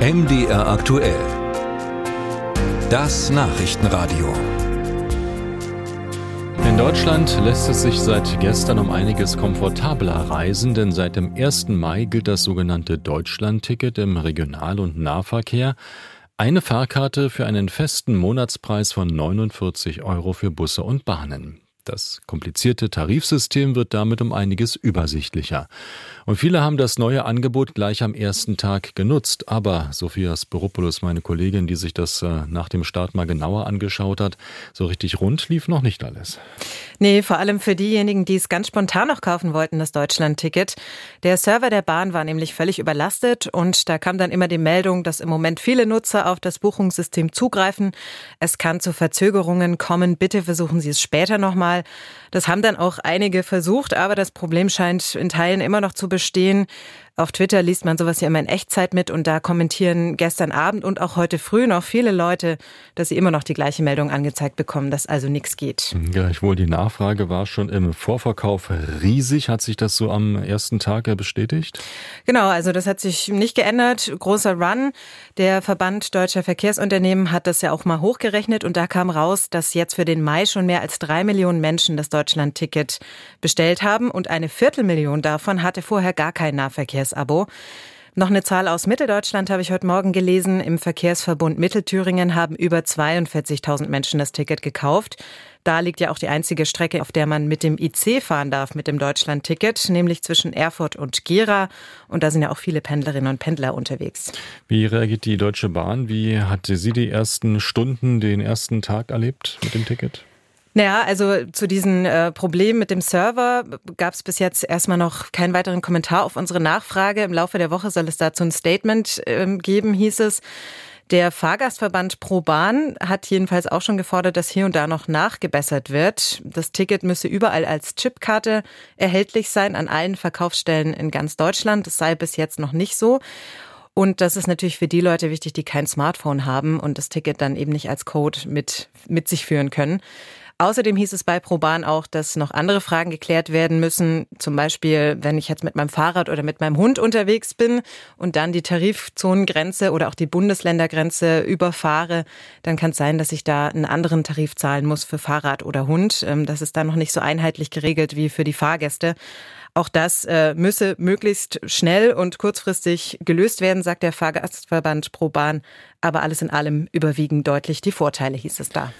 MDR aktuell. Das Nachrichtenradio. In Deutschland lässt es sich seit gestern um einiges komfortabler reisen, denn seit dem 1. Mai gilt das sogenannte Deutschlandticket im Regional- und Nahverkehr. Eine Fahrkarte für einen festen Monatspreis von 49 Euro für Busse und Bahnen. Das komplizierte Tarifsystem wird damit um einiges übersichtlicher. Und viele haben das neue Angebot gleich am ersten Tag genutzt. Aber Sophia Spiropoulos, meine Kollegin, die sich das äh, nach dem Start mal genauer angeschaut hat, so richtig rund lief noch nicht alles. Nee, vor allem für diejenigen, die es ganz spontan noch kaufen wollten, das Deutschland-Ticket. Der Server der Bahn war nämlich völlig überlastet und da kam dann immer die Meldung, dass im Moment viele Nutzer auf das Buchungssystem zugreifen. Es kann zu Verzögerungen kommen. Bitte versuchen Sie es später nochmal. Das haben dann auch einige versucht, aber das Problem scheint in Teilen immer noch zu bestehen. Auf Twitter liest man sowas ja immer in Echtzeit mit und da kommentieren gestern Abend und auch heute früh noch viele Leute, dass sie immer noch die gleiche Meldung angezeigt bekommen, dass also nichts geht. Gleichwohl, die Nachfrage war schon im Vorverkauf riesig. Hat sich das so am ersten Tag bestätigt? Genau, also das hat sich nicht geändert. Großer Run. Der Verband Deutscher Verkehrsunternehmen hat das ja auch mal hochgerechnet und da kam raus, dass jetzt für den Mai schon mehr als drei Millionen Menschen das Deutschland-Ticket bestellt haben und eine Viertelmillion davon hatte vorher gar kein Nahverkehrs Jahresabo. Noch eine Zahl aus Mitteldeutschland habe ich heute Morgen gelesen. Im Verkehrsverbund Mittelthüringen haben über 42.000 Menschen das Ticket gekauft. Da liegt ja auch die einzige Strecke, auf der man mit dem IC fahren darf, mit dem Deutschland-Ticket, nämlich zwischen Erfurt und Gera. Und da sind ja auch viele Pendlerinnen und Pendler unterwegs. Wie reagiert die Deutsche Bahn? Wie hat sie die ersten Stunden, den ersten Tag erlebt mit dem Ticket? Naja, also zu diesen äh, Problemen mit dem Server gab es bis jetzt erstmal noch keinen weiteren Kommentar auf unsere Nachfrage. Im Laufe der Woche soll es dazu ein Statement äh, geben, hieß es. Der Fahrgastverband ProBahn hat jedenfalls auch schon gefordert, dass hier und da noch nachgebessert wird. Das Ticket müsse überall als Chipkarte erhältlich sein, an allen Verkaufsstellen in ganz Deutschland. Das sei bis jetzt noch nicht so. Und das ist natürlich für die Leute wichtig, die kein Smartphone haben und das Ticket dann eben nicht als Code mit, mit sich führen können. Außerdem hieß es bei ProBahn auch, dass noch andere Fragen geklärt werden müssen. Zum Beispiel, wenn ich jetzt mit meinem Fahrrad oder mit meinem Hund unterwegs bin und dann die Tarifzonengrenze oder auch die Bundesländergrenze überfahre, dann kann es sein, dass ich da einen anderen Tarif zahlen muss für Fahrrad oder Hund. Ähm, das ist dann noch nicht so einheitlich geregelt wie für die Fahrgäste. Auch das äh, müsse möglichst schnell und kurzfristig gelöst werden, sagt der Fahrgastverband ProBahn. Aber alles in allem überwiegen deutlich die Vorteile, hieß es da.